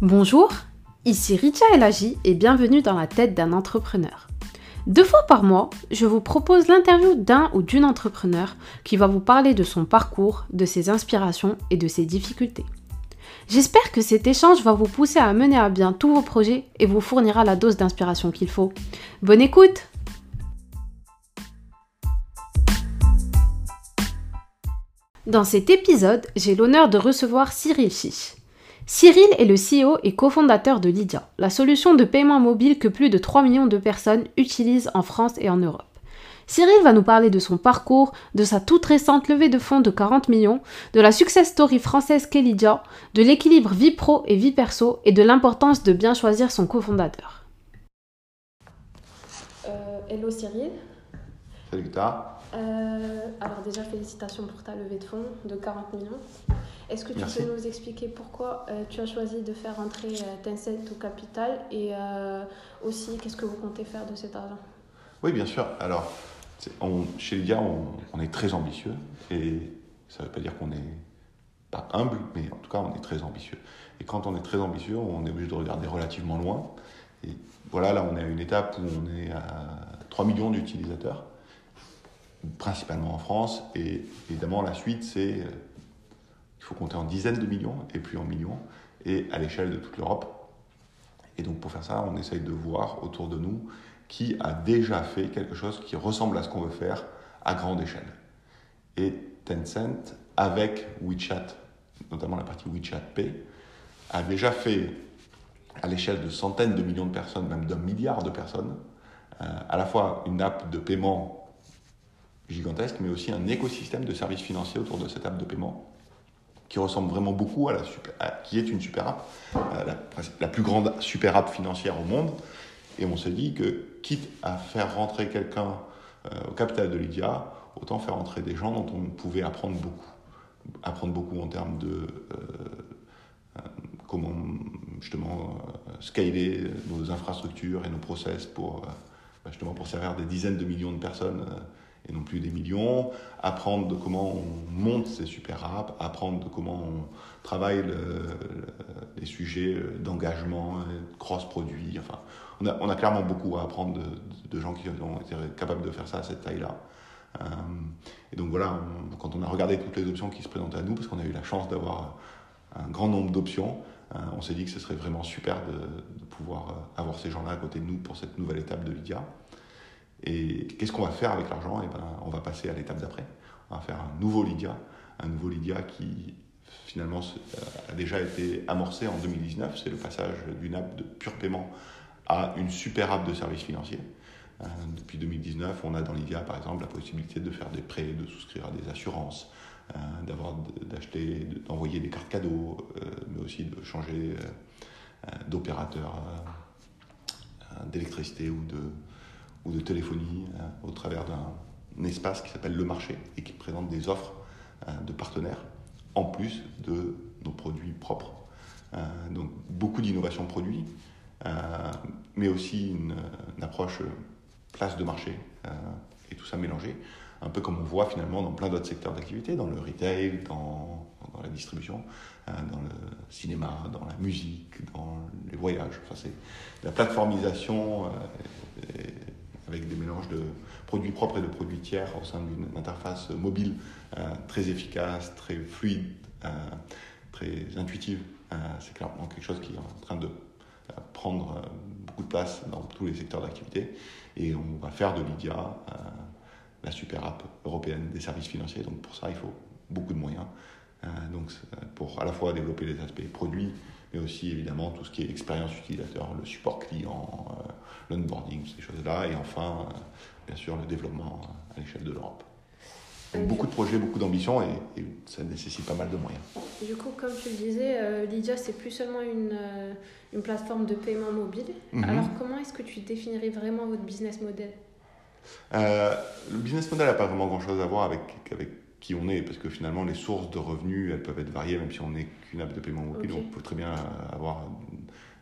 Bonjour, ici Richa Elagi et bienvenue dans la tête d'un entrepreneur. Deux fois par mois, je vous propose l'interview d'un ou d'une entrepreneur qui va vous parler de son parcours, de ses inspirations et de ses difficultés. J'espère que cet échange va vous pousser à mener à bien tous vos projets et vous fournira la dose d'inspiration qu'il faut. Bonne écoute Dans cet épisode, j'ai l'honneur de recevoir Cyril Chiche. Cyril est le CEO et cofondateur de Lydia, la solution de paiement mobile que plus de 3 millions de personnes utilisent en France et en Europe. Cyril va nous parler de son parcours, de sa toute récente levée de fonds de 40 millions, de la success story française qu'est Lydia, de l'équilibre vie pro et vie perso et de l'importance de bien choisir son cofondateur. Euh, hello Cyril. Salut. Euh, alors déjà, félicitations pour ta levée de fonds de 40 millions. Est-ce que tu peux nous expliquer pourquoi euh, tu as choisi de faire entrer euh, Tencent au capital et aussi qu'est-ce que vous comptez faire de cet argent? Oui, bien sûr. Alors, chez Lydia, on, est très ambitieux et ça ne veut pas dire qu'on n'est pas humble, mais en tout cas, on est très ambitieux. Et quand on est très ambitieux, on est obligé de regarder relativement loin. Et voilà, là, on est à une étape où on est à 3 millions d'utilisateurs principalement en France. Et évidemment, la suite, c'est euh, il faut compter en dizaines de millions et puis en millions et à l'échelle de toute l'Europe. Et donc pour faire ça, on essaye de voir autour de nous qui a déjà fait quelque chose qui ressemble à ce qu'on veut faire à grande échelle. Et Tencent, avec WeChat, notamment la partie WeChat Pay, a déjà fait à l'échelle de centaines de millions de personnes, même d'un milliard de personnes, euh, à la fois une app de paiement gigantesque, mais aussi un écosystème de services financiers autour de cette app de paiement qui ressemble vraiment beaucoup à la super, qui est une super app, la, plus grande super app financière au monde. Et on s'est dit que quitte à faire rentrer quelqu'un euh, au capital de Lydia, autant faire rentrer des gens dont on pouvait apprendre beaucoup. Apprendre beaucoup en termes de euh, euh, comment justement scaler nos infrastructures et nos process pour justement pour servir des dizaines de millions de personnes et non plus des millions, apprendre de comment on monte ces super apps, apprendre de comment on travaille les sujets d'engagement, cross-produit. Enfin, on a, clairement beaucoup à apprendre de, gens qui ont été capables de faire ça à cette taille-là. Euh, et donc voilà, quand on a regardé toutes les options qui se présentaient à nous, parce qu'on a eu la chance d'avoir un grand nombre d'options, euh, on s'est dit que ce serait vraiment super de, de pouvoir euh, avoir ces gens-là à côté de nous pour cette nouvelle étape de Lydia. Et qu'est-ce qu'on va faire avec l'argent? Eh ben, On va passer à l'étape d'après. On va faire un nouveau Lydia, un nouveau Lydia qui finalement a déjà été amorcé en 2019. C'est le passage d'une app de pur paiement à une super app de services financiers. Euh, depuis 2019, on a dans Lydia, par exemple, la possibilité de faire des prêts, de souscrire à des assurances, euh, d'avoir, d'acheter, d'envoyer des cartes cadeaux, euh, mais aussi de changer d'opérateur d'électricité ou de, de téléphonie euh, au travers d'un espace qui s'appelle Le Marché et qui présente des offres euh, de partenaires en plus de nos produits propres. Euh, donc beaucoup d'innovation produits, mais aussi une, approche place de marché et tout ça mélangé, un peu comme on voit finalement dans plein d'autres secteurs d'activité, dans le retail, dans, dans la distribution, dans le cinéma, dans la musique, dans les voyages. Enfin, c'est la plateformisation avec des mélanges de produits propres et de produits tiers au sein d'une interface mobile euh, très efficace, très fluide, euh, très intuitive. Euh, c'est clairement quelque chose qui est en train de prendre beaucoup de place dans tous les secteurs d'activité. Et on va faire de Lydia la super app européenne des services financiers. Donc pour ça, il faut beaucoup de moyens. donc pour à la fois développer les aspects produits, mais aussi évidemment tout ce qui est expérience utilisateur, le support client, euh, l'onboarding, ces choses-là, et enfin, euh, bien sûr, le développement à l'échelle de l'Europe. beaucoup de projets, beaucoup d'ambitions et, ça nécessite pas mal de moyens. Du coup, comme tu le disais, euh, Lydia, c'est plus seulement une, une, plateforme de paiement mobile. Mhm. Alors, comment est-ce que tu définirais vraiment votre business model? Le business model n'a pas vraiment grand-chose à voir avec, avec qui on est, parce que finalement, les sources de revenus, elles peuvent être variées, même si on n'est qu'une app de paiement mobile. Donc, on peut très bien avoir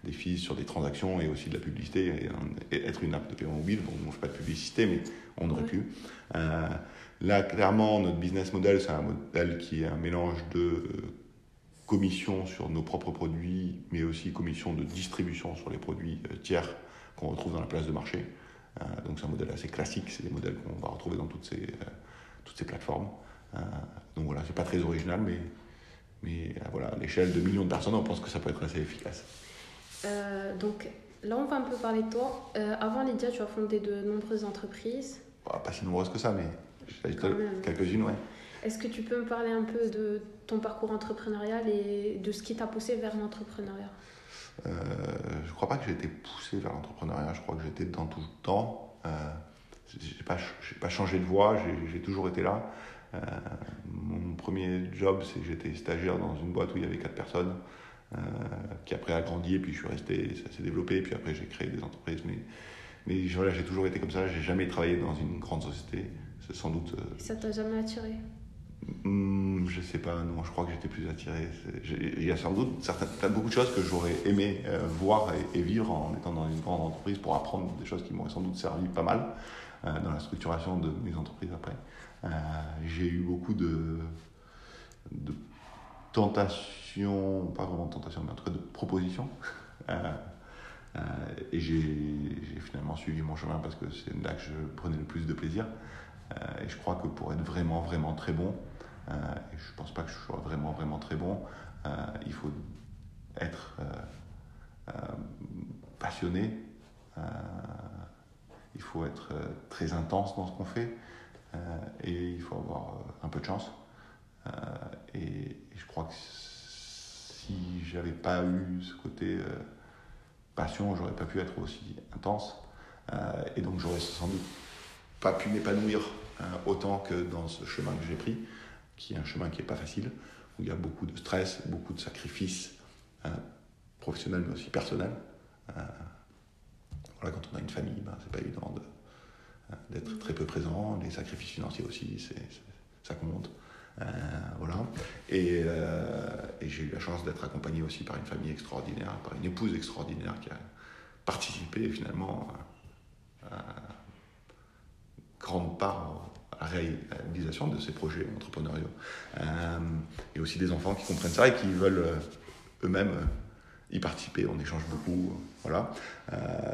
des fees sur des transactions et aussi de la publicité. Et, être une app de paiement mobile, bon, on ne fait pas de publicité, mais on aurait pu. là, clairement, notre business model, c'est un modèle qui est un mélange de commission sur nos propres produits, mais aussi commission de distribution sur les produits tiers qu'on retrouve dans la place de marché. donc c'est un modèle assez classique, c'est des modèles qu'on va retrouver dans toutes ces, toutes ces plateformes. Donc voilà, c'est pas très original, mais, mais voilà, à l'échelle de millions de personnes, on pense que ça peut être assez efficace. donc là, on va un peu parler de toi. avant Lydia, tu as fondé de nombreuses entreprises. Pas si nombreuses que ça, mais quelques-unes, ouais. Est-ce que tu peux me parler un peu de ton parcours entrepreneurial et de ce qui t'a poussé vers l'entrepreneuriat? Euh, Je ne crois pas que j'ai été poussé vers l'entrepreneuriat, je crois que j'étais dedans tout le temps. Euh, je n'ai pas, pas, changé de voie, j'ai toujours été là. Euh, mon premier job, c'est que j'étais stagiaire dans une boîte où il y avait quatre personnes, euh, qui après a grandi, et puis je suis resté, ça s'est développé, et puis après j'ai créé des entreprises. Mais, mais voilà, j'ai toujours été comme ça, j'ai jamais travaillé dans une grande société. C'est sans doute. ça t'a jamais attiré? Hmm, je sais pas, non, je crois que j'étais plus attiré. Il y a sans doute certaines, beaucoup de choses que j'aurais aimé euh, voir et, vivre en étant dans une grande entreprise pour apprendre des choses qui m'auraient sans doute servi pas mal euh, dans la structuration de mes entreprises après. Euh, j'ai eu beaucoup de, de tentations, pas vraiment de tentations, mais en tout cas de propositions. et j'ai finalement suivi mon chemin parce que c'est là que je prenais le plus de plaisir. et je crois que pour être vraiment, vraiment très bon, euh, et je ne pense pas que je sois vraiment, vraiment très bon. Euh, il faut être euh, passionné, il faut être très intense dans ce qu'on fait et il faut avoir un peu de chance. et, je crois que si j'avais pas eu ce côté passion, j'aurais pas pu être aussi intense. et donc j'aurais sans doute pas pu m'épanouir autant que dans ce chemin que j'ai pris qui est un chemin qui n'est pas facile, où il y a beaucoup de stress, beaucoup de sacrifices professionnels mais aussi personnels. Euh, voilà, quand on a une famille, ben, c'est pas évident hein, d'être très peu présent. Les sacrifices financiers aussi, c'est, ça compte. Euh, voilà. Et, euh, et, j'ai eu la chance d'être accompagné aussi par une famille extraordinaire, par une épouse extraordinaire qui a participé finalement à, grande part la réalisation de ces projets entrepreneuriaux. Euh, et aussi des enfants qui comprennent ça et qui veulent euh, eux-mêmes euh, y participer. On échange beaucoup. Voilà.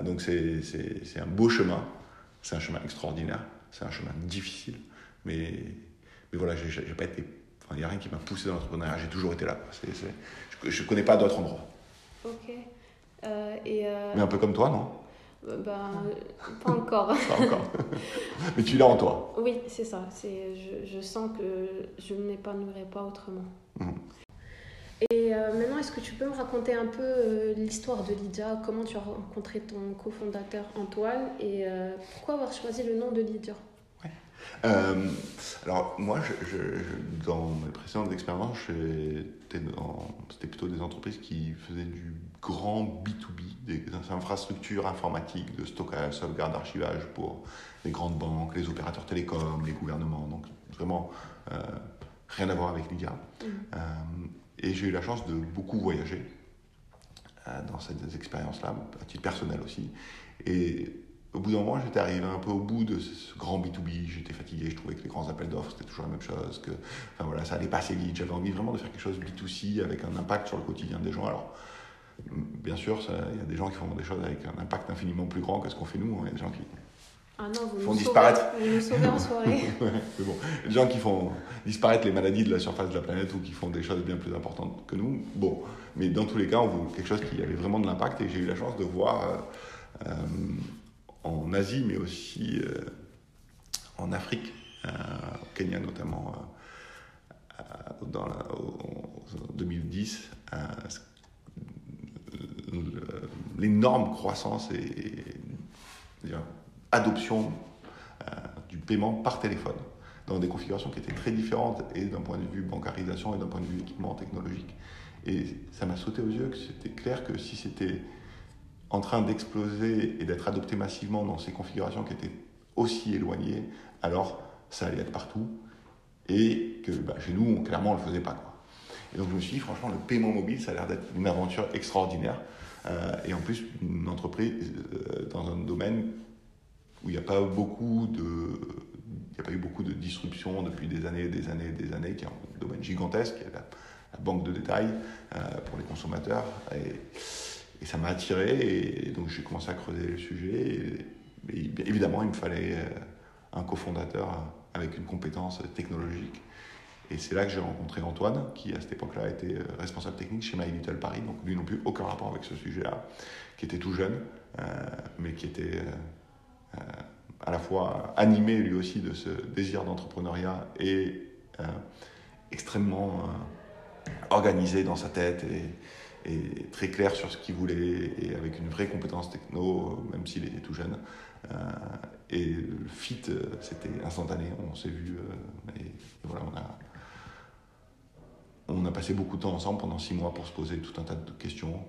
donc c'est un beau chemin. C'est un chemin extraordinaire. C'est un chemin difficile. Mais, mais voilà, j'ai pas été. Il n'y a rien qui m'a poussé dans l'entrepreneuriat. J'ai toujours été là. je ne connais pas d'autres endroits. Ok. et Mais un peu comme toi, non? Ben, pas encore. pas encore. Mais tu l'as en toi. Oui, c'est ça. Je, je, sens que je ne m'épanouirai pas autrement. Mhm. Et euh, maintenant, est-ce que tu peux me raconter un peu euh, l'histoire de Lydia? Comment tu as rencontré ton cofondateur Antoine? Et euh, pourquoi avoir choisi le nom de Lydia? Alors moi, je, dans mes précédentes expériences, c'était plutôt des entreprises qui faisaient du grand B2B, des infrastructures informatiques de stockage, sauvegarde, archivage pour les grandes banques, les opérateurs télécoms, les gouvernements. Donc vraiment rien à voir avec l'IA. Mmh. Euh, et j'ai eu la chance de beaucoup voyager dans ces expériences-là, à titre personnel aussi. Et au bout d'un moment, j'étais arrivé un peu au bout de ce grand B2B. J'étais fatigué, je trouvais que les grands appels d'offres, c'était toujours la même chose, que enfin, voilà, ça allait pas assez vite. J'avais envie vraiment de faire quelque chose de B2C avec un impact sur le quotidien des gens. Alors, bien sûr, il y a des gens qui font des choses avec un impact infiniment plus grand que ce qu'on fait nous. Il y a des gens qui ah non, vous font disparaître. vous nous sauvez en soirée. mais bon, des gens qui font disparaître les maladies de la surface de la planète ou qui font des choses bien plus importantes que nous. Bon, mais dans tous les cas, on veut quelque chose qui avait vraiment de l'impact et j'ai eu la chance de voir. Euh, euh, en Asie, mais aussi euh, en Afrique, au Kenya notamment, en 2010, l'énorme croissance et, adoption du paiement par téléphone dans des configurations qui étaient très différentes et d'un point de vue bancarisation et d'un point de vue équipement technologique. Et ça m'a sauté aux yeux que c'était clair que si c'était en train d'exploser et d'être adopté massivement dans ces configurations qui étaient aussi éloignées, alors ça allait être partout. Et que bah, chez nous, clairement, on ne le faisait pas. Quoi. Et donc je me suis dit, franchement, le paiement mobile, ça a l'air d'être une aventure extraordinaire. Euh, et en plus, une entreprise euh, dans un domaine où il n'y a pas eu beaucoup de disruption depuis des années, des années, des années, qui est un domaine gigantesque. Il y a banque de détail pour les consommateurs. Et, ça m'a attiré, et, donc j'ai commencé à creuser le sujet. Et, évidemment, il me fallait un cofondateur avec une compétence technologique. Et c'est là que j'ai rencontré Antoine, qui à cette époque-là était responsable technique chez My Little Paris, donc lui non plus aucun rapport avec ce sujet-là, qui était tout jeune, mais qui était à la fois animé lui aussi de ce désir d'entrepreneuriat et euh, extrêmement euh, organisé dans sa tête et, très clair sur ce qu'il voulait et avec une vraie compétence techno, même s'il était tout jeune. Euh, et le fit, c'était instantané, on s'est vu et, voilà, on a, on a passé beaucoup de temps ensemble pendant six mois pour se poser tout un tas de questions,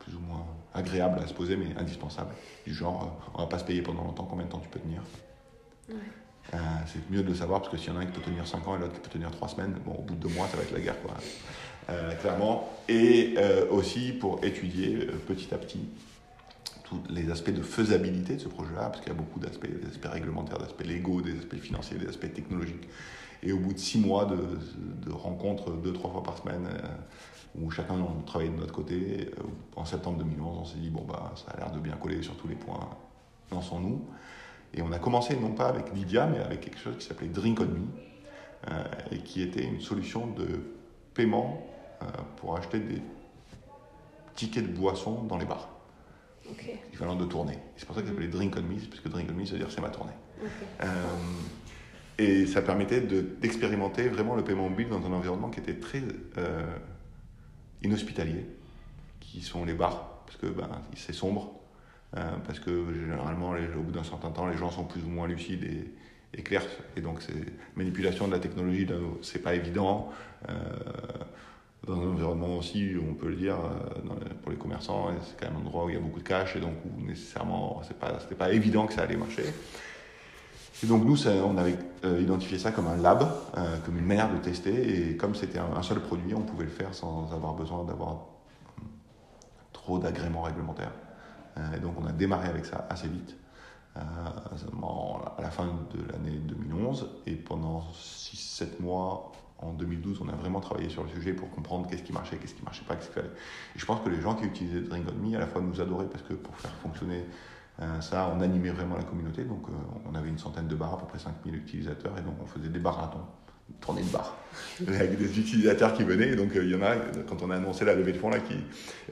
plus ou moins agréable à se poser, mais indispensable. Du genre, euh, on va pas se payer pendant longtemps, combien de temps tu peux tenir euh, C'est mieux de le savoir parce que s'il y en a un qui peut tenir 5 ans et l'autre qui peut tenir 3 semaines, bon, au bout de 2 mois, ça va être la guerre, quoi. Euh, clairement. Et aussi pour étudier petit à petit tous les aspects de faisabilité de ce projet-là, parce qu'il y a beaucoup d'aspects, des aspects réglementaires, des aspects légaux, des aspects financiers, des aspects technologiques. Et au bout de 6 mois de, de rencontres 2-3 fois par semaine, où chacun on travaillait de notre côté. Euh, en septembre 2011, on s'est dit, bon, bah, ça a l'air de bien coller sur tous les points, lançons-nous. Et on a commencé non pas avec Lydia, mais avec quelque chose qui s'appelait Drink On Me, euh, et qui était une solution de paiement euh, pour acheter des tickets de boisson dans les bars. Okay. Équivalent de tournée. C'est pour ça que ça s'appelait Drink On Me, parce que Drink On Me, ça veut dire c'est ma tournée. et ça permettait d'expérimenter vraiment le paiement mobile dans un environnement qui était très inhospitaliers, qui sont les bars, parce que ben, c'est sombre, euh, parce que généralement, au bout d'un certain temps, les gens sont plus ou moins lucides et, clairs, et donc c'est manipulation de la technologie, c'est pas évident. Euh, dans un environnement aussi, on peut le dire, euh, pour les commerçants, c'est quand même un endroit où il y a beaucoup de cash, et donc où nécessairement, c'est pas, c'était pas évident que ça allait marcher. Et donc nous, on avait euh, identifié ça comme un lab, euh, comme une manière de tester, et comme c'était un, seul produit, on pouvait le faire sans avoir besoin d'avoir trop d'agréments réglementaires. Euh, et donc on a démarré avec ça assez vite, à la fin de l'année 2011, et pendant 6-7 mois, en 2012, on a vraiment travaillé sur le sujet pour comprendre qu'est-ce qui marchait, qu'est-ce qui marchait pas, qu'est-ce qu'il fallait. Et je pense que les gens qui utilisaient Drink On Me, à la fois nous adoraient parce que pour faire fonctionner ça, on animait vraiment la communauté. Donc, euh, on avait une centaine de bars, à peu près 5000 utilisateurs, et donc on faisait des marathons, tournées de bars, avec des utilisateurs qui venaient. Et donc, euh, il y en a, quand on a annoncé la levée de fonds, là, qui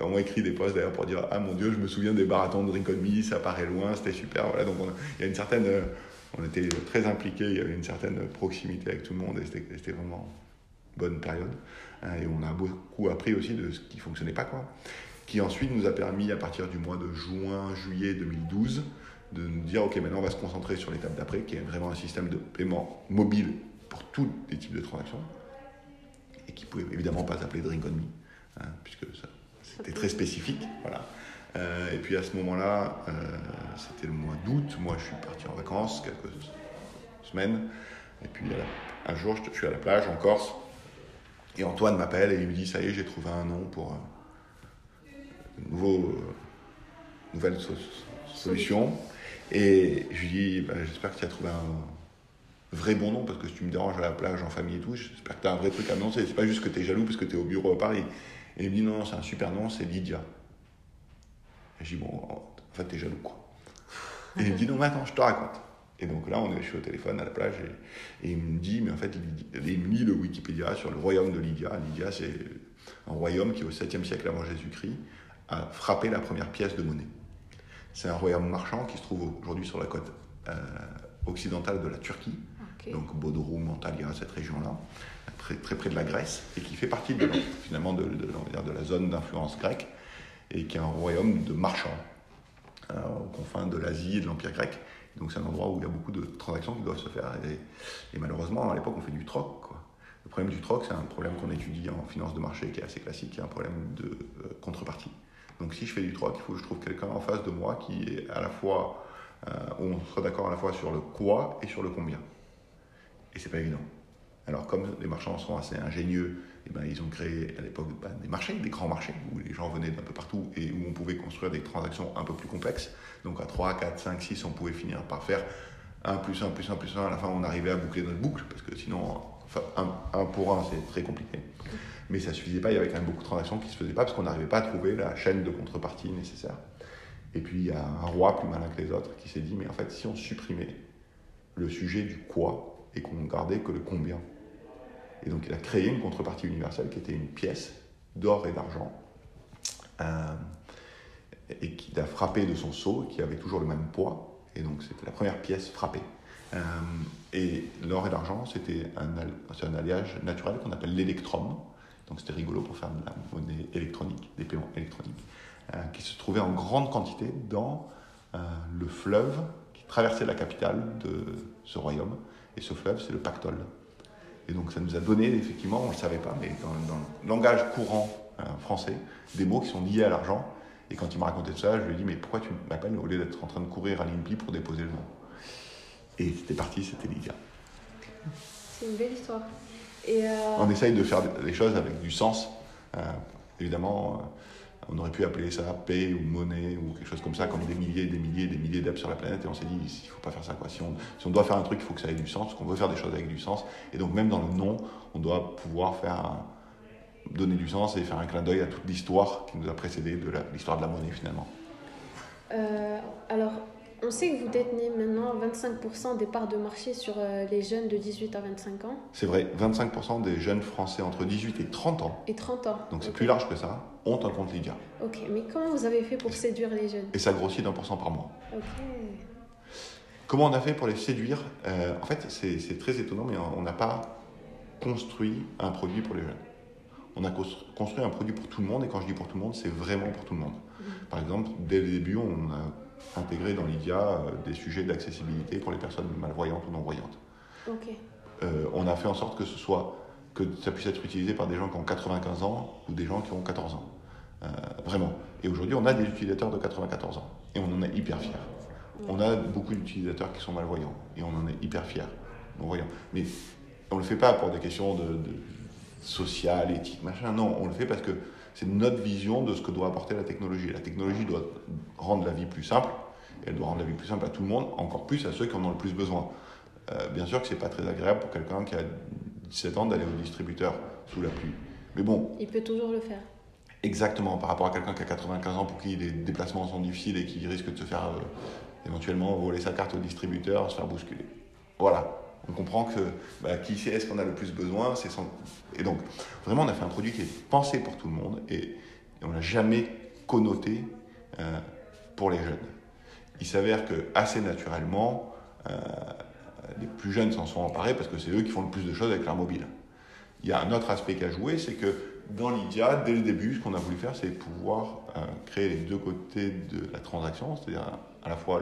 ont écrit des posts d'ailleurs pour dire Ah mon Dieu, je me souviens des marathons de Drink On Me, ça paraît loin, c'était super. Voilà, donc, il y a une certaine. on était très impliqués, il y avait une certaine proximité avec tout le monde, et c'était vraiment une bonne période. Et on a beaucoup appris aussi de ce qui fonctionnait pas, quoi qui ensuite nous a permis, à partir du mois de juin, juillet 2012, de nous dire, OK, maintenant on va se concentrer sur l'étape d'après, qui est vraiment un système de paiement mobile pour tous les types de transactions, et qui ne pouvait évidemment pas s'appeler Drink On Me, hein, puisque c'était très spécifique. Voilà. Euh, et puis à ce moment-là, euh, c'était le mois d'août, moi je suis parti en vacances quelques semaines, et puis un jour je suis à la plage en Corse, et Antoine m'appelle et il me dit, ça y est, j'ai trouvé un nom pour... Euh, nouveau, euh, nouvelle solution. Et je lui dis, bah, j'espère que tu as trouvé un vrai bon nom, parce que si tu me déranges à la plage, en famille et tout, j'espère que tu as un vrai truc à annoncer. C'est pas juste que tu es jaloux parce que tu es au bureau à Paris. Et il me dit, non, non c'est un super nom, c'est Lydia. Et je dis, bon, en fait, tu es jaloux, quoi. Et il me dit, non, mais attends, je te raconte. Et donc là, on est, je suis au téléphone à la plage et, il me dit, mais en fait, il, il me lit le Wikipédia sur le royaume de Lydia. Lydia, c'est un royaume qui, au 7e siècle avant Jésus-Christ, a frappé la première pièce de monnaie. C'est un royaume marchand qui se trouve aujourd'hui sur la côte euh, occidentale de la Turquie, donc Bodrum, Antalya, cette région-là, très, très près de la Grèce, et qui fait partie de, finalement de, de, de la zone d'influence grecque, et qui est un royaume de marchands euh, aux confins de l'Asie et de l'Empire grec. Donc c'est un endroit où il y a beaucoup de transactions qui doivent se faire. Et, malheureusement, à l'époque, on fait du troc. Quoi. Le problème du troc, c'est un problème qu'on étudie en finance de marché qui est assez classique, qui est un problème de euh, contrepartie. Donc si je fais du troc, il faut que je trouve quelqu'un en face de moi qui est à la fois, euh, où on soit d'accord à la fois sur le quoi et sur le combien. Et c'est pas évident. Alors comme les marchands sont assez ingénieux, eh ben, ils ont créé à l'époque ben, des marchés, des grands marchés, où les gens venaient d'un peu partout et où on pouvait construire des transactions un peu plus complexes. Donc à 3, 4, 5, 6, on pouvait finir par faire 1 plus 1 plus 1 plus 1. À la fin, on arrivait à boucler notre boucle, parce que sinon, enfin, 1, pour 1, c'est très compliqué. Mais ça suffisait pas, il y avait quand même beaucoup de transactions qui se faisaient pas parce qu'on n'arrivait pas à trouver la chaîne de contrepartie nécessaire. Et puis il y a un roi plus malin que les autres qui s'est dit, mais en fait, si on supprimait le sujet du quoi et qu'on gardait que le combien. Et donc il a créé une contrepartie universelle qui était une pièce d'or et d'argent euh, et qui a frappé de son sceau, qui avait toujours le même poids. Et donc c'était la première pièce frappée. Euh, et l'or et l'argent, c'était un, un alliage naturel qu'on appelle l'électrum. Donc c'était rigolo pour faire de la monnaie électronique, des paiements électroniques, euh, qui se trouvait en grande quantité dans le fleuve qui traversait la capitale de ce royaume. Et ce fleuve, c'est le Pactole. Et donc ça nous a donné, effectivement, on ne le savait pas, mais dans, le langage courant euh, français, des mots qui sont liés à l'argent. Et quand il m'a raconté ça, je lui ai dit, mais pourquoi tu m'appelles au lieu d'être en train de courir à l'INPI pour déposer le nom? Et c'était parti, c'était Lydia. C'est une belle histoire. Et euh, On essaye de faire des choses avec du sens. Euh, évidemment, on aurait pu appeler ça paix ou monnaie ou quelque chose comme ça, comme des milliers, des milliers, des milliers d'apps sur la planète. Et on s'est dit, il ne faut pas faire ça. Quoi. Si, on, si on doit faire un truc, il faut que ça ait du sens, parce qu'on veut faire des choses avec du sens. Et donc, même dans le nom, on doit pouvoir faire donner du sens et faire un clin d'œil à toute l'histoire qui nous a précédé de l'histoire de la monnaie finalement. Euh, alors, on sait que vous détenez maintenant 25% des parts de marché sur euh, les jeunes de 18 à 25 ans. C'est vrai, 25% des jeunes Français entre 18 et 30 ans. Et 30 ans. Donc c'est plus large que ça, ont un compte Lydia. Ok, mais comment vous avez fait pour séduire les jeunes? Et ça grossit d'un pour cent par mois. Ok. Comment on a fait pour les séduire? Euh, En fait, c'est très étonnant, mais on n'a pas construit un produit pour les jeunes. On a construit un produit pour tout le monde, et quand je dis pour tout le monde, c'est vraiment pour tout le monde. Mhm. Par exemple, dès le début, on a intégrer dans l'IDIA euh, des sujets d'accessibilité pour les personnes malvoyantes ou non-voyantes. Euh, on a fait en sorte que ce soit que ça puisse être utilisé par des gens qui ont 95 ans ou des gens qui ont 14 ans. Euh, vraiment. Et aujourd'hui, on a des utilisateurs de 94 ans et on en est hyper fiers. On a beaucoup d'utilisateurs qui sont malvoyants et on en est hyper fiers, non-voyants. Mais on ne le fait pas pour des questions de, de sociales, éthiques, machin. Non, on le fait parce que c'est notre vision de ce que doit apporter la technologie. La technologie doit rendre la vie plus simple, et elle doit rendre la vie plus simple à tout le monde, encore plus à ceux qui en ont le plus besoin. Euh, bien sûr que c'est pas très agréable pour quelqu'un qui a 17 ans d'aller au distributeur sous la pluie. Mais bon. Il peut toujours le faire. Exactement, par rapport à quelqu'un qui a 95 ans pour qui les déplacements sont difficiles et qui risque de se faire euh, éventuellement voler sa carte au distributeur, se faire bousculer. Voilà, on comprend que bah, qui est-ce qu'on a le plus besoin c'est Et donc, vraiment, on a fait un produit qui est pensé pour tout le monde et, on n'a jamais connoté euh, pour les jeunes. Il s'avère que assez naturellement, euh, les plus jeunes s'en sont emparés parce que c'est eux qui font le plus de choses avec leur mobile. Il y a un autre aspect qui a joué, c'est que dans l'IDIA, dès le début, ce qu'on a voulu faire, c'est pouvoir euh, créer les deux côtés de la transaction, c'est-à-dire à la fois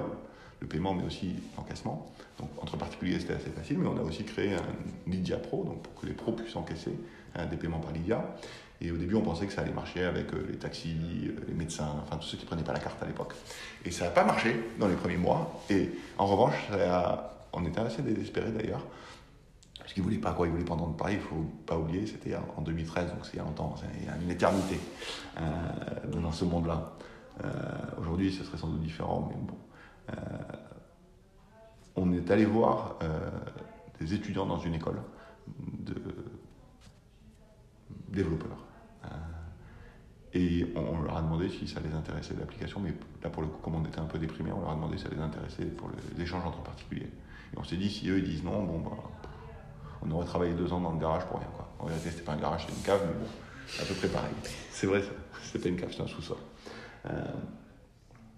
le paiement, mais aussi l'encaissement. Donc entre particuliers, c'était assez facile, mais on a aussi créé un Lydia Pro, donc pour que les pros puissent encaisser hein, des paiements par Lydia. Et au début, on pensait que ça allait marcher avec euh, les taxis, euh, les médecins, enfin tous ceux qui prenaient pas la carte à l'époque. Et ça n'a pas marché dans les premiers mois. Et en revanche, on était assez désespérés d'ailleurs, parce qu'ils ne voulaient pas quoi, ils voulaient pas entendre parler, il ne faut pas oublier, c'était en 2013, donc c'est il y a longtemps, c'est une éternité euh, dans ce monde-là. Aujourd'hui, ce serait sans doute différent, mais bon. Euh, on est allé voir euh, des étudiants dans une école de développeurs. Euh, et on, leur a demandé si ça les intéressait l'application, mais là pour le coup, comme on était un peu déprimé, on leur a demandé si ça les intéressait pour les échanges entre particuliers. Et on s'est dit, si eux ils disent non, bon bah, on aurait travaillé deux ans dans le garage pour rien. Quoi. En vérité, c'était pas un garage, c'était une cave, mais bon, à peu près pareil. C'est vrai, c'était une cave, c'était un sous-sol.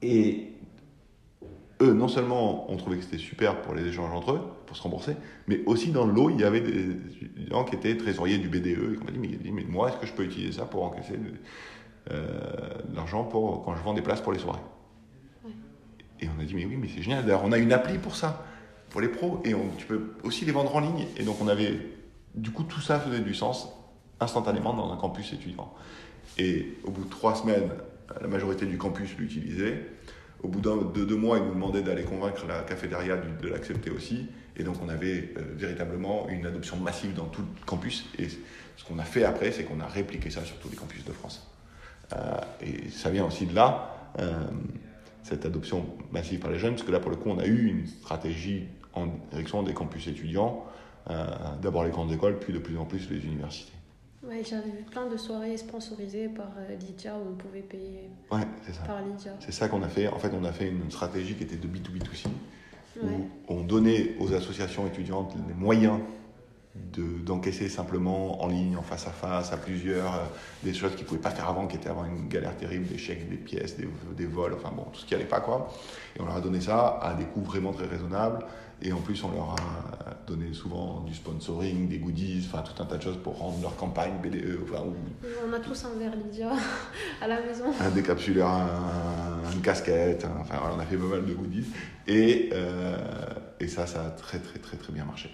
et eux, non seulement ont trouvé que c'était super pour les échanges entre eux, pour se rembourser, mais aussi dans le lot, il y avait des gens qui étaient trésoriers du BDE et qui m'ont dit, mais, moi, est-ce que je peux utiliser ça pour encaisser de, euh, l'argent pour, quand je vends des places pour les soirées Et on a dit, mais oui, mais c'est génial. D'ailleurs, on a une appli pour ça, pour les pros, et tu peux aussi les vendre en ligne. Et donc, on avait, du coup, tout ça faisait du sens instantanément dans un campus étudiant. Et au bout de trois semaines, la majorité du campus l'utilisait. Au bout de deux mois, ils nous demandaient d'aller convaincre la cafétéria de, l'accepter aussi. Et donc, on avait euh, véritablement une adoption massive dans tout le campus. Et ce qu'on a fait après, c'est qu'on a répliqué ça sur tous les campus de France. Euh, et ça vient aussi de là, euh, cette adoption massive par les jeunes, parce que là, pour le coup, on a eu une stratégie en direction des campus étudiants. D'abord les grandes écoles, puis de plus en plus les universités. Ouais, j'avais vu plein de soirées sponsorisées par euh, Lydia où on pouvait payer Ouais, ça. par Lydia. C'est ça qu'on a fait. En fait, on a fait une stratégie qui était de B2B2C, où on donnait aux associations étudiantes les moyens de- d'encaisser simplement en ligne, en face à face, à plusieurs, euh, des choses qu'ils ne pouvaient pas faire avant, qui étaient avant une galère terrible, des chèques, des pièces, des, des vols, enfin bon, tout ce qui allait pas quoi. Et on leur a donné ça à des coûts vraiment très raisonnables. Et en plus, on leur a donné souvent du sponsoring, des goodies, enfin tout un tas de choses pour rendre leur campagne BDE, enfin, ou On a tous un verre Lydia à la maison. un décapsuleur, un- une casquette, un- enfin voilà, on a fait pas mal de goodies. Et, euh, et ça, ça a très très très très bien marché.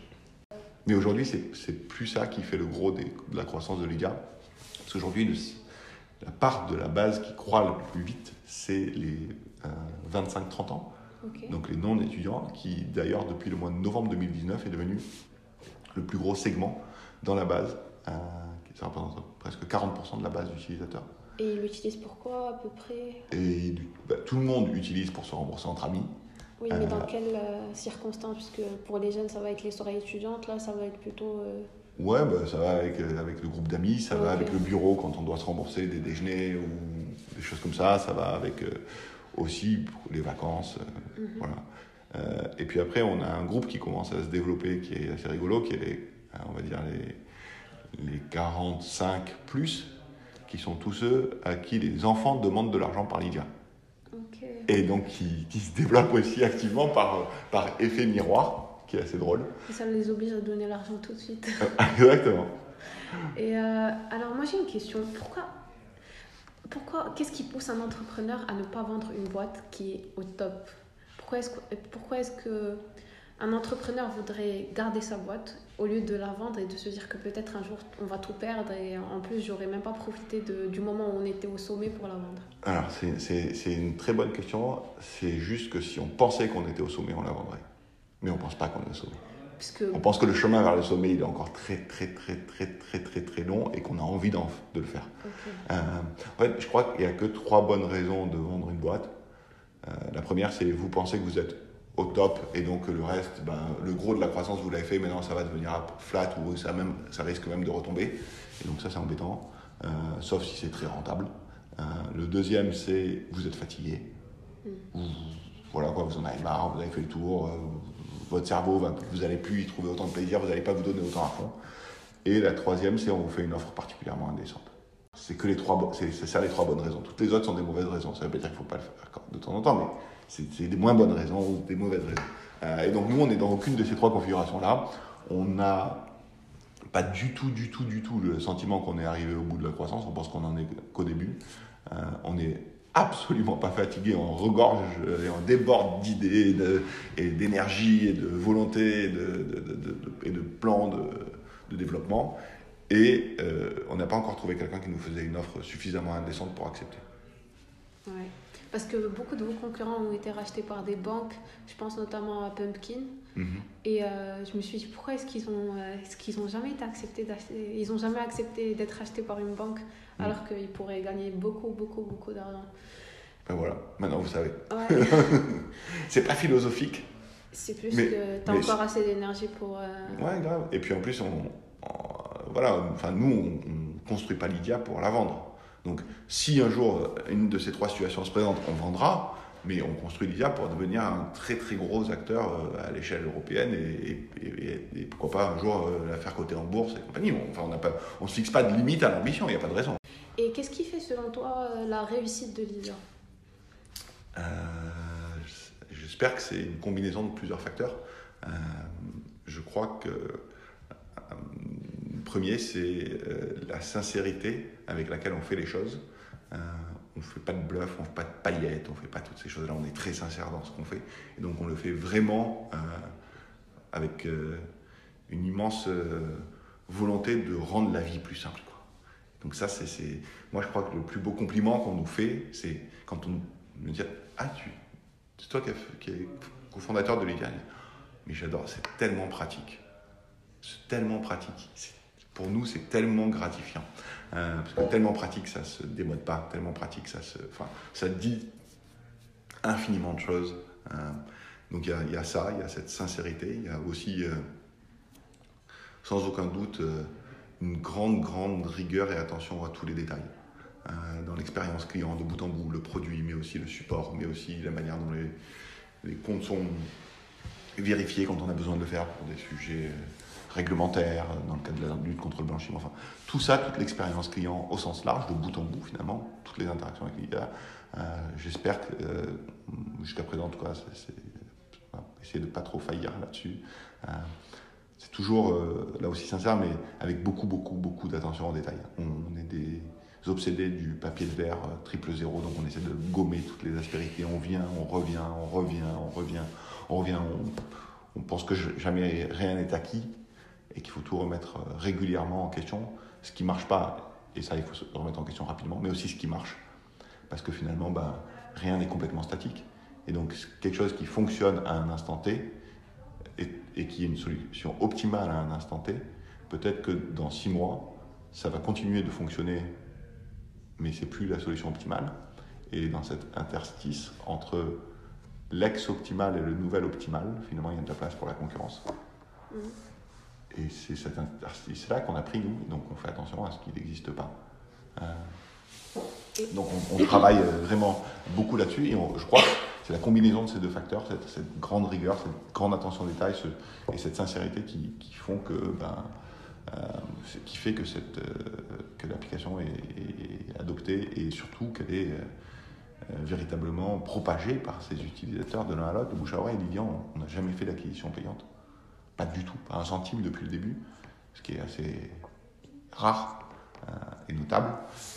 Mais aujourd'hui, c'est plus ça qui fait le gros des- de la croissance de l'IGA. Parce qu'aujourd'hui, le- la part de la base qui croît le plus vite, c'est les euh, 25-30 ans, Donc les non-étudiants, qui d'ailleurs depuis le mois de novembre 2019 est devenu le plus gros segment dans la base, euh, ça représente presque 40% de la base d'utilisateurs. Et il l'utilise pourquoi à peu près? Et bah, tout le monde utilise pour se rembourser entre amis. Oui, mais Euh. dans quelles euh, circonstances? Puisque pour les jeunes, ça va être les soirées étudiantes, là, ça va être plutôt. euh, Ouais, bah, ça va avec, euh, avec le groupe d'amis, ça va avec le bureau quand on doit se rembourser des déjeuners ou des choses comme ça, ça va avec euh, aussi pour les vacances. euh, mhm. voilà. Euh, et puis après, on a un groupe qui commence à se développer qui est assez rigolo, qui est les, euh, on va dire les, les 45 plus, qui sont tous ceux à qui les enfants demandent de l'argent par Lydia. Et donc qui, qui se développent aussi activement par, par effet miroir, qui est assez drôle. Et ça les oblige à donner l'argent tout de suite. Exactement. Et euh, alors, moi, j'ai une question. Pourquoi pourquoi, qu'est-ce qui pousse un entrepreneur à ne pas vendre une boîte qui est au top? Pourquoi est-ce que, pourquoi est-ce que un entrepreneur voudrait garder sa boîte au lieu de la vendre et de se dire que peut-être un jour on va tout perdre et en plus j'aurais même pas profité de- du moment où on était au sommet pour la vendre? Alors, c'est- c'est c'est une très bonne question. C'est juste que si on pensait qu'on était au sommet, on la vendrait. Mais on pense pas qu'on est au sommet. Puisque On pense que le chemin vers le sommet, il est encore très, très, très, très, très, très, très long et qu'on a envie de le faire. Euh, en fait, je crois qu'il n'y a que trois bonnes raisons de vendre une boîte. Euh, la première, c'est vous pensez que vous êtes au top et donc le reste, ben, le gros de la croissance, vous l'avez fait, maintenant ça va devenir flat ou ça, même, ça risque même de retomber. Et donc ça, c'est embêtant, euh, sauf si c'est très rentable. Le deuxième, c'est vous êtes fatigué. Mm. Vous, voilà quoi, vous en avez marre, vous avez fait le tour, votre cerveau, vous n'allez plus y trouver autant de plaisir, vous n'allez pas vous donner autant à fond. Et la troisième, c'est on vous fait une offre particulièrement indécente. C'est que les trois, c'est ça les trois bonnes raisons. Toutes les autres sont des mauvaises raisons. Ça veut pas dire qu'il faut pas le faire de temps en temps, mais c'est des moins bonnes raisons ou des mauvaises raisons. Euh, et donc nous, on est dans aucune de ces trois configurations-là. On n'a pas du tout, du tout, du tout le sentiment qu'on est arrivé au bout de la croissance. On pense qu'on en est qu'au début. Euh, on est absolument pas fatigué, on regorge et on déborde d'idées et d'énergie et de volonté et de, de- de- de- et de plans de, développement. Et euh, on n'a pas encore trouvé quelqu'un qui nous faisait une offre suffisamment indécente pour accepter. Ouais. Parce que beaucoup de vos concurrents ont été rachetés par des banques, je pense notamment à Pumpkin. Et euh, je me suis dit, pourquoi est-ce qu'ils ont, euh, est-ce qu'ils ont jamais été acceptés ils ont jamais accepté d'être achetés par une banque, Mhm. alors qu'ils pourraient gagner beaucoup, beaucoup, beaucoup d'argent. Ben voilà, maintenant vous savez. Ouais, C'est pas philosophique. c'est plus Mais- que t'as encore assez d'énergie pour. euh, Ouais, grave. Et puis en plus, on, on- voilà, enfin nous, on, on construit pas Lydia pour la vendre. Donc, si un jour une de ces trois situations se présente, on vendra, mais on construit Lydia pour devenir un très très gros acteur euh, à l'échelle européenne et, et- et- et pourquoi pas un jour euh, la faire coter en bourse et compagnie. On- Enfin, on on se fixe pas de limite à l'ambition, il n'y a pas de raison. Et qu'est-ce qui fait selon toi euh, la réussite de Lydia Euh, J'espère que c'est une combinaison de plusieurs facteurs. Euh, je crois que euh, le premier, c'est la sincérité avec laquelle on fait les choses. On ne fait pas de bluff, on ne fait pas de paillettes, on ne fait pas toutes ces choses-là. On est très sincère dans ce qu'on fait. Et donc on le fait vraiment euh, avec euh, une immense euh, volonté de rendre la vie plus simple. Donc ça, c'est, moi je crois que le plus beau compliment qu'on nous fait, c'est quand on nous dit Ah, tu, c'est toi qui, est cofondateur de Lydia. Mais j'adore, c'est tellement pratique. C'est tellement pratique. Pour nous, c'est tellement gratifiant. Euh, parce que tellement pratique, ça se démode pas. Tellement pratique, ça se, enfin, ça dit infiniment de choses. Euh, donc il y a, ça, il y a cette sincérité. Il y a aussi, euh, sans aucun doute, une grande, grande rigueur et attention à tous les détails. Dans l'expérience client de bout en bout, le produit, mais aussi le support, mais aussi la manière dont les, comptes sont vérifiés quand on a besoin de le faire pour des sujets réglementaires, dans le cadre de la lutte contre le blanchiment. Enfin, tout ça, toute l'expérience client au sens large, de bout en bout finalement, toutes les interactions avec l'IA. Euh, J'espère que, euh, jusqu'à présent en tout cas, c'est essayer de pas trop faillir là-dessus. Euh, c'est toujours euh, là aussi sincère, mais avec beaucoup, beaucoup, beaucoup d'attention en détail. On, est des obsédés du papier de verre triple zéro, donc on essaie de gommer toutes les aspérités. On vient, on revient, on revient, on revient, on revient. On pense que jamais rien n'est acquis et qu'il faut tout remettre euh, régulièrement en question. Ce qui marche pas, et ça il faut se remettre en question rapidement, mais aussi ce qui marche. Parce que finalement, ben, rien n'est complètement statique. Et donc quelque chose qui fonctionne à un instant T et, et qui est une solution optimale à un instant T, peut-être que dans six mois, ça va continuer de fonctionner, mais c'est plus la solution optimale. Et dans cet interstice entre l'ex-optimal et le nouvel optimal, finalement, il y a de la place pour la concurrence. Mmh. Et c'est cet interstice-là qu'on a pris, nous, donc on fait attention à ce qui n'existe pas. Euh, donc on, travaille vraiment beaucoup là-dessus et je crois que c'est la combinaison de ces deux facteurs, cette, grande rigueur, cette grande attention au détail ce, et cette sincérité qui, font que, ben, euh, qui fait que, cette, euh, que l'application est, adoptée et surtout qu'elle est euh, véritablement propagée par ses utilisateurs de l'un à l'autre, de bouche à oreille. Lydia, on n'a jamais fait d'acquisition payante. Pas du tout, pas un centime depuis le début, ce qui est assez rare euh, et notable.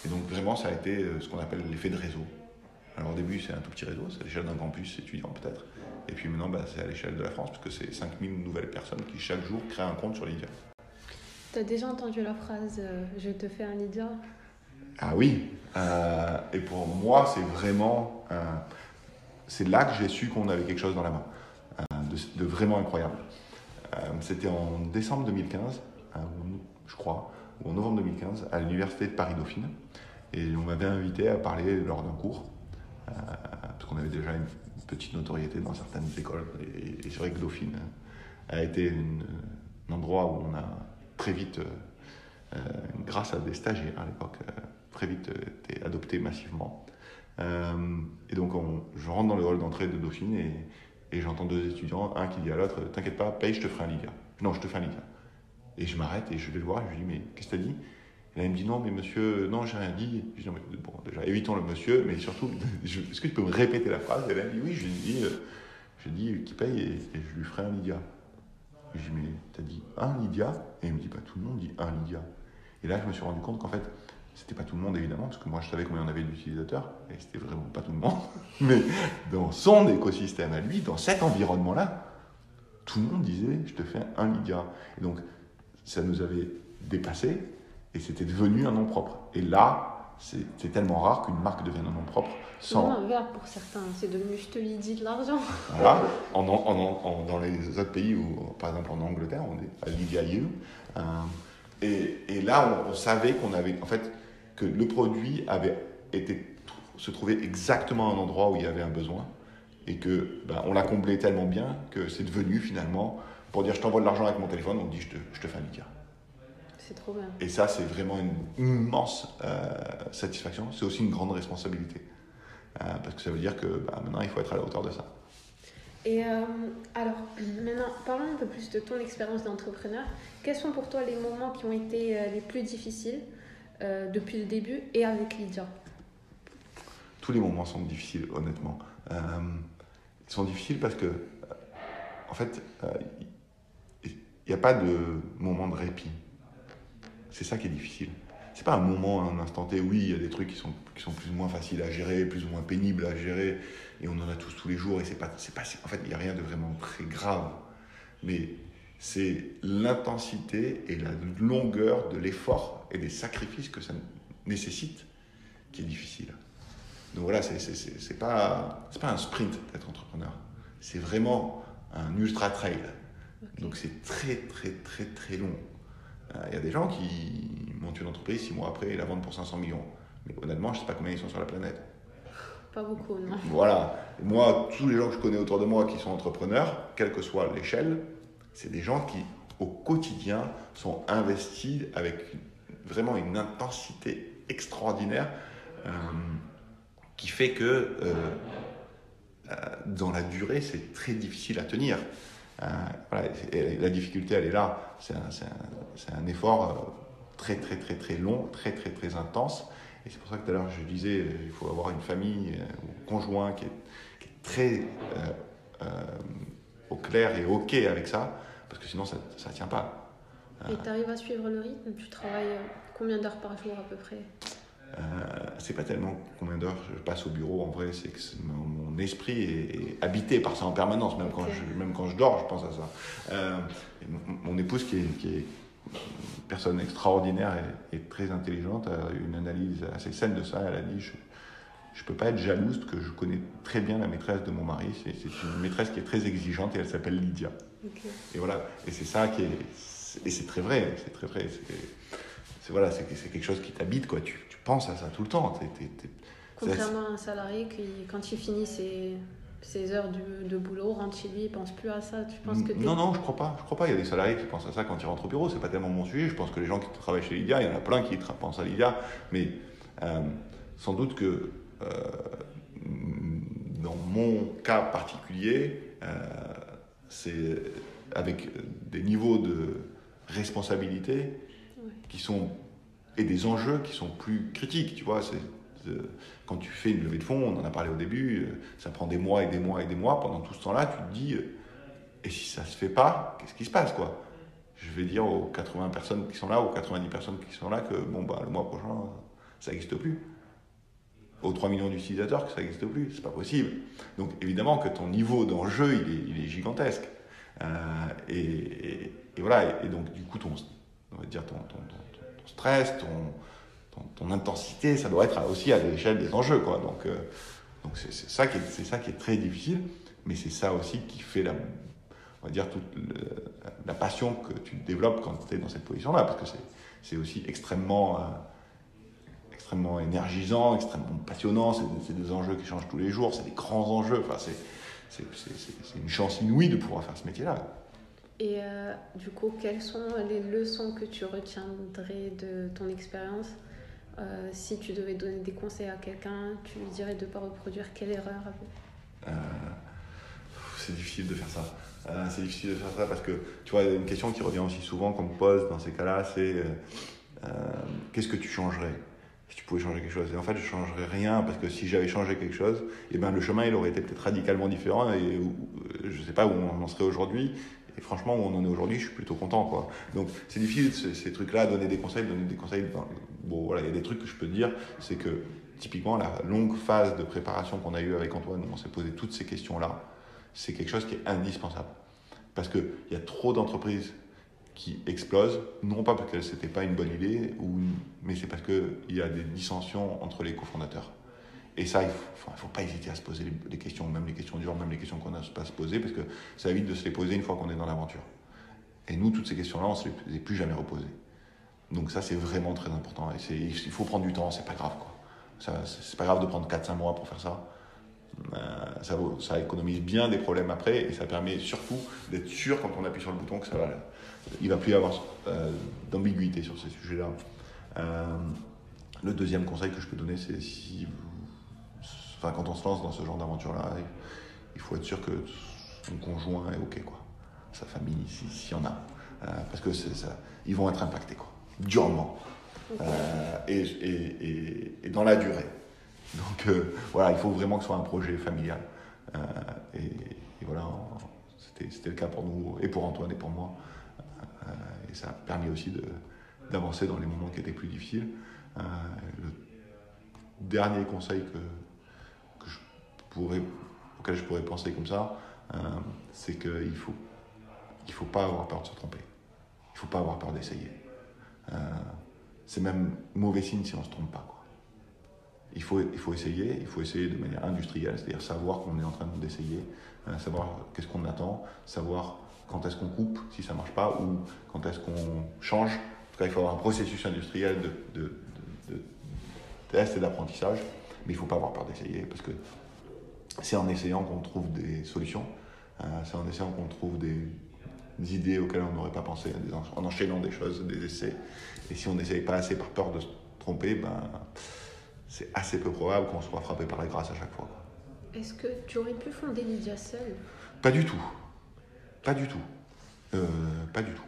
Et donc vraiment, ça a été euh, ce qu'on appelle l'effet de réseau. Alors au début, c'est un tout petit réseau, c'est à l'échelle d'un campus étudiant peut-être. Et puis maintenant, bah, c'est à l'échelle de la France, parce que c'est 5000 nouvelles personnes qui chaque jour créent un compte sur Lydia. Tu as déjà entendu la phrase euh, Je te fais un Lydia Ah oui. Euh, et pour moi, c'est vraiment. C'est là que j'ai su qu'on avait quelque chose dans la main. De, de, vraiment incroyable. C'était en décembre 2015, je crois ou en novembre 2015 à l'université de Paris-Dauphine. Et on m'avait invité à parler lors d'un cours, euh, parce qu'on avait déjà une petite notoriété dans certaines écoles. Et, c'est vrai que Dauphine a été un endroit où on a très vite, euh, grâce à des stagiaires à l'époque, euh, très vite été adopté massivement. Euh, et donc on, je rentre dans le hall d'entrée de Dauphine et, et j'entends deux étudiants, un qui dit à l'autre T'inquiète pas, paye, je te ferai un Lydia. Non, je te fais un Lydia. Et je m'arrête et je vais le voir je lui dis Mais qu'est-ce que tu as dit? Et là, il me dit Non, mais monsieur, non, j'ai rien dit. Je dis Non, mais bon, déjà, évitons le monsieur, mais surtout, est-ce que tu peux me répéter la phrase? Et là, il me dit Oui, je lui dis, je dis qui paye et, je lui ferai un Lydia. Et je dis Mais t'as dit un Lydia? Et il me dit bah, tout le monde dit un Lydia. Et là, je me suis rendu compte qu'en fait, c'était pas tout le monde évidemment, parce que moi je savais combien on avait d'utilisateurs, et c'était vraiment pas tout le monde, mais dans son écosystème à lui, dans cet environnement-là, tout le monde disait je te fais un Lydia. Et donc ça nous avait dépassé et c'était devenu un nom propre. Et là, c'est tellement rare qu'une marque devienne un nom propre. Sans... Non, un verbe pour certains, c'est devenu je te l'ai de l'argent. Voilà, en, en, en, dans les autres pays, où, par exemple en Angleterre, on est à Lydia You. Euh, et, et, là, on, on savait qu'on avait, en fait, que le produit avait été, se trouvait exactement à un endroit où il y avait un besoin et que ben, on l'a comblé tellement bien que c'est devenu finalement pour dire je t'envoie de l'argent avec mon téléphone, on dit je te, je te fais un Lydia. C'est trop bien. Et ça, c'est vraiment une immense euh, satisfaction. C'est aussi une grande responsabilité. Euh, parce que ça veut dire que bah, maintenant, il faut être à la hauteur de ça. Et euh, alors, maintenant, parlons un peu plus de ton expérience d'entrepreneur. Quels sont pour toi les moments qui ont été les plus difficiles depuis le début et avec Lydia Tous les moments sont difficiles, honnêtement. ils sont difficiles parce que, en fait, il n'y a pas de moment de répit. C'est ça qui est difficile. C'est pas un moment, un instant T. Oui, il y a des trucs qui sont, plus ou moins faciles à gérer, plus ou moins pénibles à gérer, et on en a tous tous les jours, et c'est pas, pas, en fait, il n'y a rien de vraiment très grave. Mais c'est l'intensité et la longueur de l'effort et des sacrifices que ça nécessite qui est difficile. Donc voilà, c'est, pas, pas un sprint d'être entrepreneur. C'est vraiment un ultra trail. Okay. Donc c'est très très très très long. Il euh, y a des gens qui montent une entreprise, six mois après, ils la vendent pour 500 millions. Mais honnêtement, je ne sais pas combien ils sont sur la planète. Pas beaucoup, non. Voilà. Et moi, tous les gens que je connais autour de moi qui sont entrepreneurs, quelle que soit l'échelle, c'est des gens qui au quotidien, sont investis avec vraiment une intensité extraordinaire euh, qui fait que dans la durée, c'est très difficile à tenir. La difficulté, elle est là. C'est un, effort très, très, très, très long, très, très, très intense. Et c'est pour ça que tout à l'heure, je disais, il faut avoir une famille ou conjoint qui est très au clair et OK avec ça, parce que sinon ça ne tient pas. Et tu arrives à suivre le rythme Tu travailles euh, combien d'heures par jour à peu près? Euh, c'est pas tellement combien d'heures je passe au bureau, en vrai, c'est que mon, esprit est, habité par ça en permanence, même, quand, je, même quand je dors, je pense à ça. Euh, mon, épouse, qui est, qui est, une personne extraordinaire et, et, très intelligente, a une analyse assez saine de ça. Elle a dit je ne peux pas être jalouse que je connais très bien la maîtresse de mon mari. C'est une maîtresse qui est très exigeante et elle s'appelle Lydia. Et voilà, et c'est ça qui est, et c'est très vrai, c'est très vrai. C'est voilà, c'est quelque chose qui t'habite quoi. Tu, tu, penses à ça tout le temps. Contrairement à un salarié qui, quand il finit ses, ses heures de, de, boulot, rentre chez lui, il pense plus à ça. Tu penses que non, non, je crois pas. Je crois pas. Il y a des salariés qui pensent à ça quand ils rentrent au bureau. C'est pas tellement mon sujet. Je pense que les gens qui travaillent chez Lydia, il y en a plein qui pensent à Lydia, mais euh, sans doute que dans mon cas particulier, euh, c'est avec des niveaux de responsabilité qui sont et des enjeux qui sont plus critiques. Tu vois, c'est quand tu fais une levée de fonds, on en a parlé au début, euh, ça prend des mois et des mois et des mois. Pendant tout ce temps-là, tu te dis, et si ça se fait pas, qu'est-ce qui se passe, quoi? Je vais dire aux 80 personnes qui sont là, aux 90 personnes qui sont là, que bon bah le mois prochain, ça n'existe plus aux 3 millions d'utilisateurs que ça n'existe plus. C'est pas possible. Donc évidemment que ton niveau d'enjeu, il est, gigantesque. Euh, et, voilà. Et, donc du coup, ton, on va dire ton, stress, ton, intensité, ça doit être aussi à l'échelle des enjeux. Quoi. Donc euh, donc c'est ça, ça qui est très difficile. Mais c'est ça aussi qui fait la, on va dire, toute la passion que tu développes quand tu es dans cette position-là. Parce que c'est aussi extrêmement... Euh, extrêmement énergisant, extrêmement passionnant. C'est des enjeux qui changent tous les jours, c'est des grands enjeux. Enfin, c'est une chance inouïe de pouvoir faire ce métier-là. Et euh, du coup, quelles sont les leçons que tu retiendrais de ton expérience? Euh, Si tu devais donner des conseils à quelqu'un, tu lui dirais de ne pas reproduire quelle erreur euh, C'est difficile de faire ça. c'est difficile de faire ça parce que, tu vois, une question qui revient aussi souvent qu'on me pose dans ces cas-là, c'est qu'est-ce que tu changerais? Si tu pouvais changer quelque chose. Et en fait, je ne changerais rien parce que si j'avais changé quelque chose, eh ben, le chemin il aurait été peut-être radicalement différent et euh, je ne sais pas où on en serait aujourd'hui. Et franchement, où on en est aujourd'hui, je suis plutôt content. Quoi. Donc, c'est difficile ces, trucs-là, donner des conseils, donner des conseils. Bon, voilà, il y a des trucs que je peux dire, c'est que typiquement, la longue phase de préparation qu'on a eue avec Antoine, où on s'est posé toutes ces questions-là, c'est quelque chose qui est indispensable. Parce qu'il y a trop d'entreprises qui explose, non pas parce que c'était pas une bonne idée, ou, mais c'est parce qu'il y a des dissensions entre les cofondateurs. Et ça, il ne faut, pas hésiter à se poser les, questions, même les questions dures, même les questions qu'on n'a pas à se poser, parce que ça évite de se les poser une fois qu'on est dans l'aventure. Et nous, toutes ces questions-là, on ne se les plus jamais reposées. Donc ça, c'est vraiment très important. Il faut prendre du temps, c'est pas grave. quoi. C'est pas grave de prendre 4-5 mois pour faire ça. Euh, ça, ça économise bien des problèmes après, et ça permet surtout d'être sûr quand on appuie sur le bouton que ça va il va plus y avoir euh, d'ambiguïté sur ces sujets-là. Euh, le deuxième conseil que je peux donner, c'est si enfin, quand on se lance dans ce genre d'aventure-là, il faut être sûr que son conjoint est OK, quoi. Sa famille, s'il y en a. Euh, parce que ça, ils vont être impactés, quoi. Durement. Et, et, et, dans la durée. Donc voilà, il faut vraiment que ce soit un projet familial. et, voilà, c'était le cas pour nous, et pour Antoine et pour moi. Euh, et ça a permis aussi d'avancer dans les moments qui étaient plus difficiles. Euh, le dernier conseil que, je pourrais, auquel je pourrais penser comme ça, euh, c'est qu'il faut il faut pas avoir peur de se tromper. Il faut pas avoir peur d'essayer. c'est même mauvais signe si on se trompe pas. Il, faut, il faut essayer, il faut essayer de manière industrielle, c'est-à-dire savoir qu'on est en train d'essayer, savoir qu'est-ce qu'on attend, savoir quand est-ce qu'on coupe si ça ne marche pas ou quand est-ce qu'on change. En tout cas, il faut avoir un processus industriel de, de, de, test et d'apprentissage, mais il ne faut pas avoir peur d'essayer parce que c'est en essayant qu'on trouve des solutions, euh, c'est en essayant qu'on trouve des, idées auxquelles on n'aurait pas pensé, en enchaînant des choses, des essais. Et si on n'essaye pas assez par peur de se tromper, ben, c'est assez peu probable qu'on soit frappé par la grâce à chaque fois. Est-ce que tu aurais pu fonder Lydia seul Pas du tout. Pas du tout. Euh, pas du tout.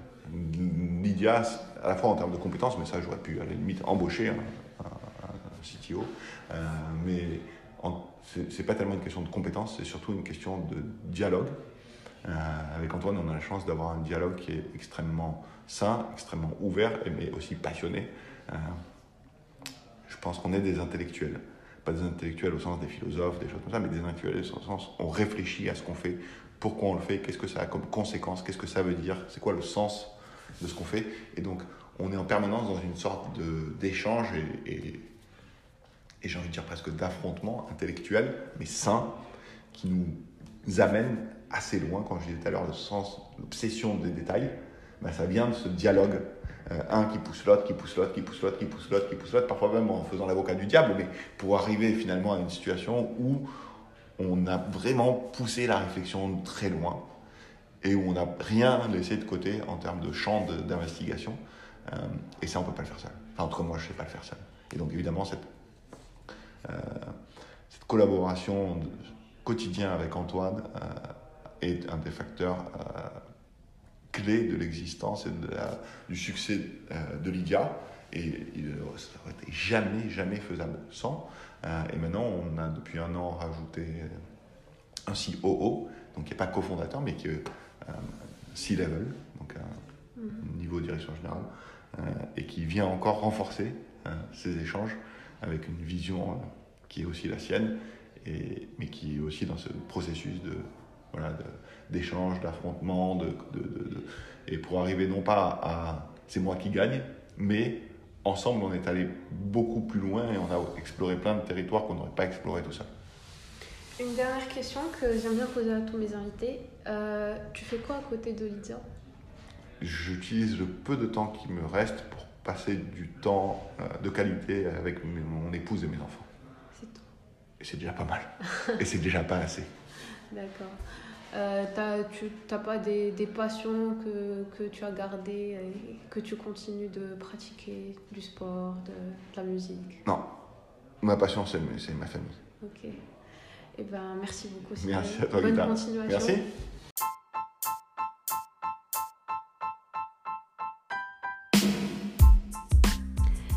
Lydia, à la fois en termes de compétences, mais ça j'aurais pu à la limite embaucher un, CTO, euh, mais c'est pas tellement une question de compétences, c'est surtout une question de dialogue. Euh, avec Antoine, on a la chance d'avoir un dialogue qui est extrêmement sain, extrêmement ouvert, mais aussi passionné. Euh, je pense qu'on est des intellectuels. Pas des intellectuels au sens des philosophes, des choses comme ça, mais des intellectuels au sens on réfléchit à ce qu'on fait, pourquoi on le fait, qu'est-ce que ça a comme conséquence, qu'est-ce que ça veut dire, c'est quoi le sens de ce qu'on fait. Et donc, on est en permanence dans une sorte d'échange et, et, j'ai envie de dire presque d'affrontement intellectuel, mais sain, qui nous amène assez loin, quand je disais tout à l'heure, le sens, l'obsession des détails, ben ça vient de ce dialogue. Euh, un qui pousse l'autre, qui pousse l'autre, qui pousse l'autre, qui pousse l'autre, qui pousse l'autre, parfois même en faisant l'avocat du diable, mais pour arriver finalement à une situation où on a vraiment poussé la réflexion très loin et où on n'a rien laissé de côté en termes de champ d'investigation. Euh, et ça, on ne peut pas le faire seul. Enfin, entre moi, je ne sais pas le faire seul. Et donc, évidemment, cette, euh, collaboration quotidienne avec Antoine est un des facteurs clés de l'existence et de du succès de Lydia. Et il n'aurait été jamais, jamais faisable sans. Euh, et maintenant, on a depuis un an rajouté un COO, donc qui n'est pas cofondateur, mais qui euh, C-level, donc un mhm. niveau de direction générale, euh, et qui vient encore renforcer ces échanges avec une vision qui est aussi la sienne, et, mais qui est aussi dans ce processus de voilà, d'échange, d'affrontement, de, de, de, et pour arriver non pas à c'est moi qui gagne, mais ensemble, on est allé beaucoup plus loin et on a exploré plein de territoires qu'on n'aurait pas exploré tout ça. Une dernière question que j'aime bien poser à tous mes invités. Euh, tu fais quoi à côté de Lydia? J'utilise le peu de temps qui me reste pour passer du temps euh, de qualité avec mon épouse et mes enfants. C'est tout. Et c'est déjà pas mal. et c'est déjà pas assez. D'accord. Euh, tu n'as pas des, des passions que, que, tu as gardées et que tu continues de pratiquer, du sport, de, la musique? Non. Ma passion, c'est ma famille. Ok. Eh ben, merci beaucoup. Merci à toi, Bonne continuation. Merci.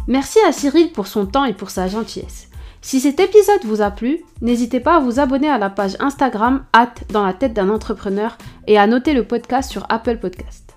Merci à Cyril pour son temps et pour sa gentillesse. Si cet épisode vous a plu, n'hésitez pas à vous abonner à la page Instagram at dans la tête d'un entrepreneur et à noter le podcast sur Apple Podcast.